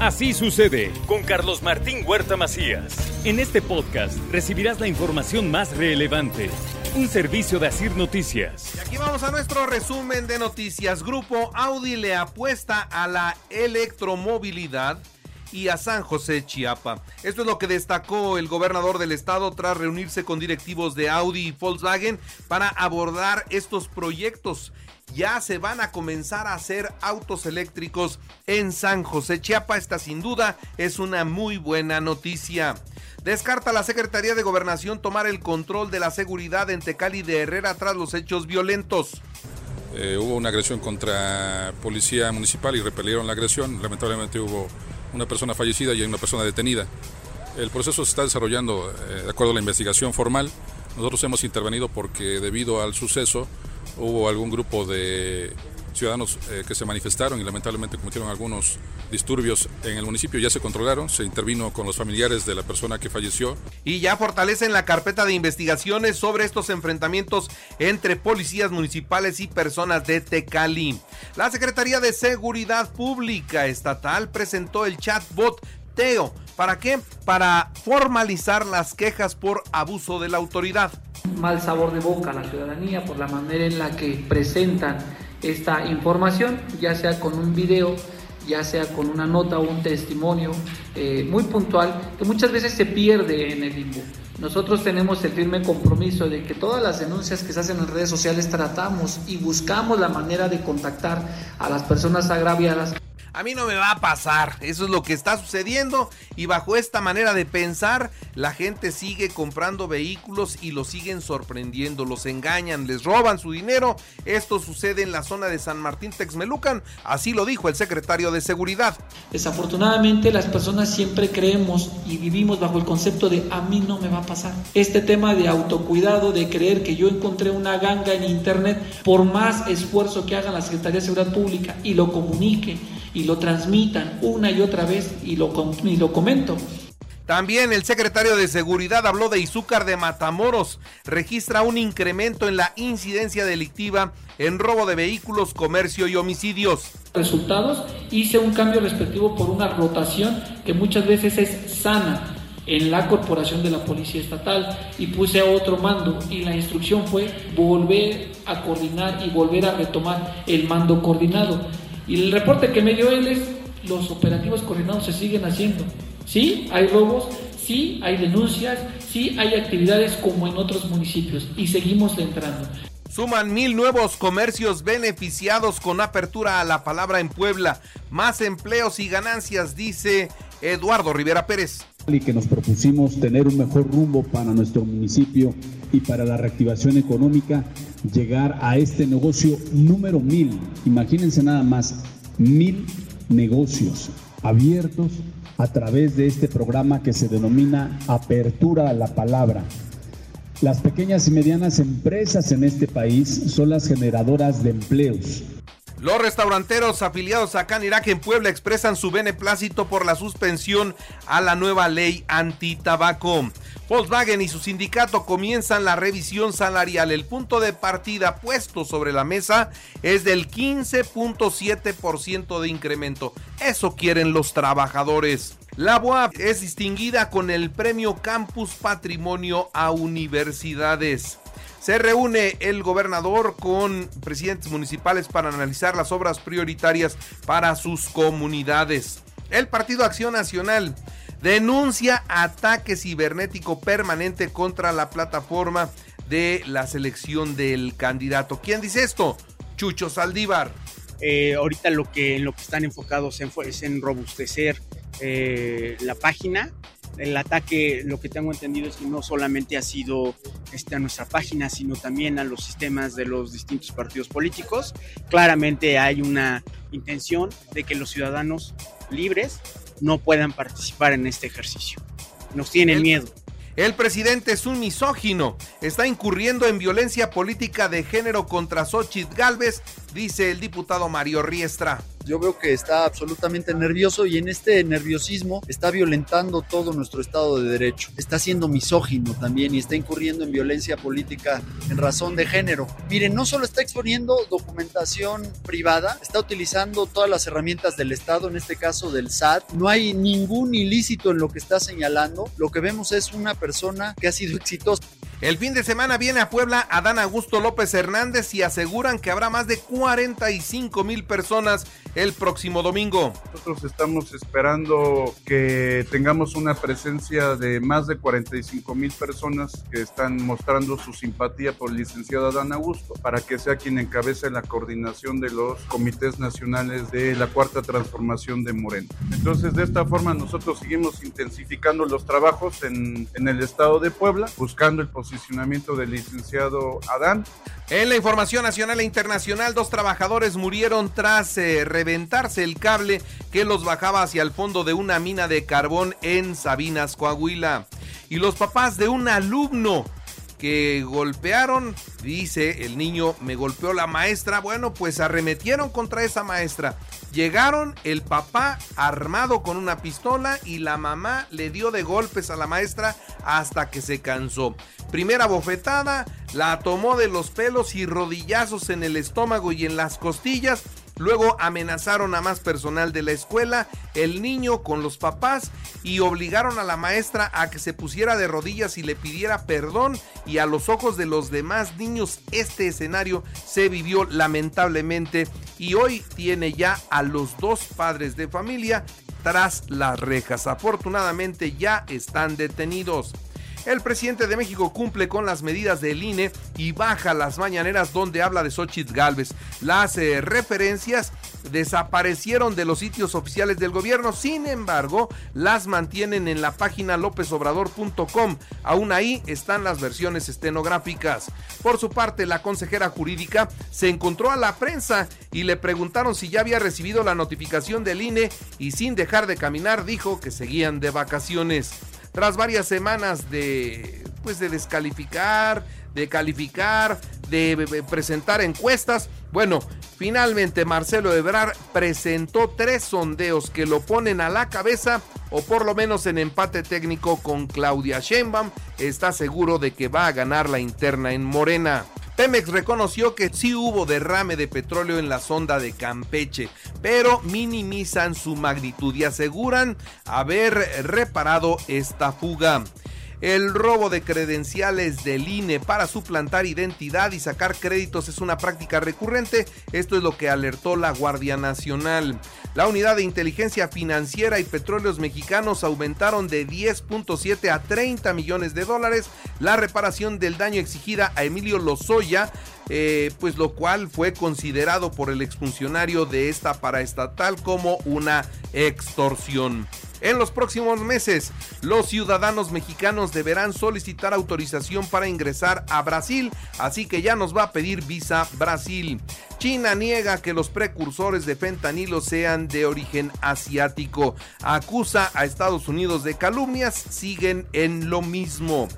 Así sucede con Carlos Martín Huerta Macías. En este podcast recibirás la información más relevante. Un servicio de Asir Noticias. Y aquí vamos a nuestro resumen de noticias. Grupo Audi le apuesta a la electromovilidad y a San José Chiapa. Esto es lo que destacó el gobernador del estado tras reunirse con directivos de Audi y Volkswagen para abordar estos proyectos. Ya se van a comenzar a hacer autos eléctricos en San José Chiapa. Esta sin duda es una muy buena noticia. Descarta la Secretaría de Gobernación tomar el control de la seguridad en Tecali de Herrera tras los hechos violentos. Eh, hubo una agresión contra policía municipal y repelieron la agresión. Lamentablemente hubo una persona fallecida y una persona detenida. El proceso se está desarrollando eh, de acuerdo a la investigación formal. Nosotros hemos intervenido porque debido al suceso hubo algún grupo de ciudadanos eh, que se manifestaron y lamentablemente cometieron algunos disturbios en el municipio. Ya se controlaron, se intervino con los familiares de la persona que falleció. Y ya fortalecen la carpeta de investigaciones sobre estos enfrentamientos entre policías municipales y personas de Tecali. La Secretaría de Seguridad Pública Estatal presentó el chatbot Teo. ¿Para qué? Para formalizar las quejas por abuso de la autoridad. Mal sabor de boca a la ciudadanía por la manera en la que presentan esta información, ya sea con un video, ya sea con una nota o un testimonio eh, muy puntual, que muchas veces se pierde en el limbo. Nosotros tenemos el firme compromiso de que todas las denuncias que se hacen en redes sociales tratamos y buscamos la manera de contactar a las personas agraviadas. A mí no me va a pasar, eso es lo que está sucediendo y bajo esta manera de pensar la gente sigue comprando vehículos y los siguen sorprendiendo, los engañan, les roban su dinero. Esto sucede en la zona de San Martín Texmelucan, así lo dijo el secretario de Seguridad. Desafortunadamente las personas siempre creemos y vivimos bajo el concepto de a mí no me va a pasar. Este tema de autocuidado, de creer que yo encontré una ganga en internet, por más esfuerzo que haga la Secretaría de Seguridad Pública y lo comunique, y lo transmitan una y otra vez y lo, y lo comento. También el secretario de Seguridad habló de Izúcar de Matamoros. Registra un incremento en la incidencia delictiva en robo de vehículos, comercio y homicidios. Resultados, hice un cambio respectivo por una rotación que muchas veces es sana en la corporación de la Policía Estatal y puse a otro mando y la instrucción fue volver a coordinar y volver a retomar el mando coordinado. Y el reporte que me dio él es, los operativos coordinados se siguen haciendo. Sí, hay robos, sí, hay denuncias, sí, hay actividades como en otros municipios y seguimos entrando. Suman mil nuevos comercios beneficiados con apertura a la palabra en Puebla. Más empleos y ganancias, dice Eduardo Rivera Pérez. Y que nos propusimos tener un mejor rumbo para nuestro municipio y para la reactivación económica, llegar a este negocio número mil. Imagínense nada más, mil negocios abiertos a través de este programa que se denomina Apertura a la Palabra. Las pequeñas y medianas empresas en este país son las generadoras de empleos. Los restauranteros afiliados a Canirac en Puebla expresan su beneplácito por la suspensión a la nueva ley antitabaco. Volkswagen y su sindicato comienzan la revisión salarial. El punto de partida puesto sobre la mesa es del 15.7% de incremento. Eso quieren los trabajadores. La UAP es distinguida con el premio Campus Patrimonio a Universidades. Se reúne el gobernador con presidentes municipales para analizar las obras prioritarias para sus comunidades. El Partido Acción Nacional denuncia ataque cibernético permanente contra la plataforma de la selección del candidato. ¿Quién dice esto? Chucho Saldívar. Eh, ahorita lo que, lo que están enfocados en, es en robustecer eh, la página el ataque, lo que tengo entendido es que no solamente ha sido este, a nuestra página, sino también a los sistemas de los distintos partidos políticos. Claramente hay una intención de que los ciudadanos libres no puedan participar en este ejercicio. Nos tienen miedo. El presidente es un misógino, está incurriendo en violencia política de género contra Xochitl Galvez, dice el diputado Mario Riestra. Yo veo que está absolutamente nervioso y en este nerviosismo está violentando todo nuestro Estado de Derecho. Está siendo misógino también y está incurriendo en violencia política en razón de género. Miren, no solo está exponiendo documentación privada, está utilizando todas las herramientas del Estado, en este caso del SAT. No hay ningún ilícito en lo que está señalando. Lo que vemos es una persona que ha sido exitosa. El fin de semana viene a Puebla Adán Augusto López Hernández y aseguran que habrá más de 45 mil personas el próximo domingo. Nosotros estamos esperando que tengamos una presencia de más de 45 mil personas que están mostrando su simpatía por el licenciado Adán Augusto para que sea quien encabece la coordinación de los comités nacionales de la cuarta transformación de Moreno. Entonces de esta forma nosotros seguimos intensificando los trabajos en, en el estado de Puebla, buscando el posicionamiento del licenciado Adán. En la información nacional e internacional, dos trabajadores murieron tras eh, reventarse el cable que los bajaba hacia el fondo de una mina de carbón en Sabinas, Coahuila. Y los papás de un alumno que golpearon, dice el niño, me golpeó la maestra. Bueno, pues arremetieron contra esa maestra. Llegaron el papá armado con una pistola y la mamá le dio de golpes a la maestra hasta que se cansó. Primera bofetada, la tomó de los pelos y rodillazos en el estómago y en las costillas. Luego amenazaron a más personal de la escuela, el niño con los papás y obligaron a la maestra a que se pusiera de rodillas y le pidiera perdón y a los ojos de los demás niños este escenario se vivió lamentablemente y hoy tiene ya a los dos padres de familia tras las rejas. Afortunadamente ya están detenidos. El presidente de México cumple con las medidas del INE y baja las mañaneras donde habla de Xochitl Galvez. Las eh, referencias desaparecieron de los sitios oficiales del gobierno, sin embargo, las mantienen en la página lopesobrador.com. Aún ahí están las versiones estenográficas. Por su parte, la consejera jurídica se encontró a la prensa y le preguntaron si ya había recibido la notificación del INE y sin dejar de caminar dijo que seguían de vacaciones. Tras varias semanas de pues de descalificar, de calificar, de presentar encuestas, bueno, finalmente Marcelo Ebrard presentó tres sondeos que lo ponen a la cabeza o por lo menos en empate técnico con Claudia Sheinbaum, está seguro de que va a ganar la interna en Morena. Pemex reconoció que sí hubo derrame de petróleo en la sonda de Campeche, pero minimizan su magnitud y aseguran haber reparado esta fuga. El robo de credenciales del INE para suplantar identidad y sacar créditos es una práctica recurrente. Esto es lo que alertó la Guardia Nacional. La unidad de inteligencia financiera y petróleos mexicanos aumentaron de 10.7 a 30 millones de dólares la reparación del daño exigida a Emilio Lozoya, eh, pues lo cual fue considerado por el exfuncionario de esta paraestatal como una extorsión. En los próximos meses, los ciudadanos mexicanos deberán solicitar autorización para ingresar a Brasil, así que ya nos va a pedir visa Brasil. China niega que los precursores de fentanilo sean de origen asiático. Acusa a Estados Unidos de calumnias, siguen en lo mismo.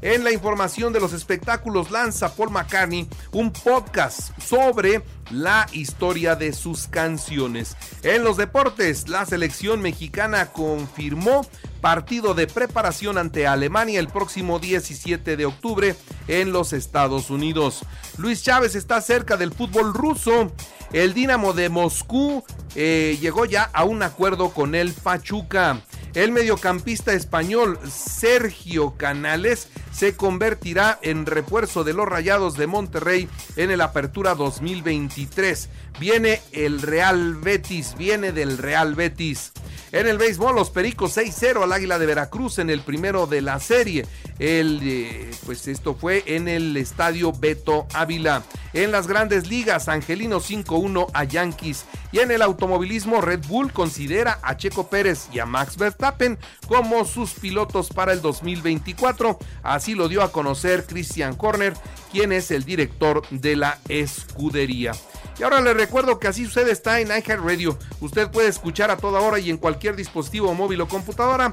En la información de los espectáculos lanza Paul McCartney un podcast sobre la historia de sus canciones. En los deportes, la selección mexicana confirmó partido de preparación ante Alemania el próximo 17 de octubre en los Estados Unidos. Luis Chávez está cerca del fútbol ruso. El Dinamo de Moscú eh, llegó ya a un acuerdo con el Pachuca. El mediocampista español Sergio Canales se convertirá en refuerzo de los Rayados de Monterrey en el Apertura 2023. Viene el Real Betis, viene del Real Betis. En el béisbol, los Pericos 6-0 al Águila de Veracruz en el primero de la serie. El, eh, pues esto fue en el estadio Beto Ávila. En las grandes ligas, Angelino 5-1 a Yankees. Y en el automovilismo, Red Bull considera a Checo Pérez y a Max Verstappen como sus pilotos para el 2024. Así lo dio a conocer Christian Horner, quien es el director de la escudería. Y ahora les recuerdo que así sucede está en iHeartRadio. Usted puede escuchar a toda hora y en cualquier dispositivo móvil o computadora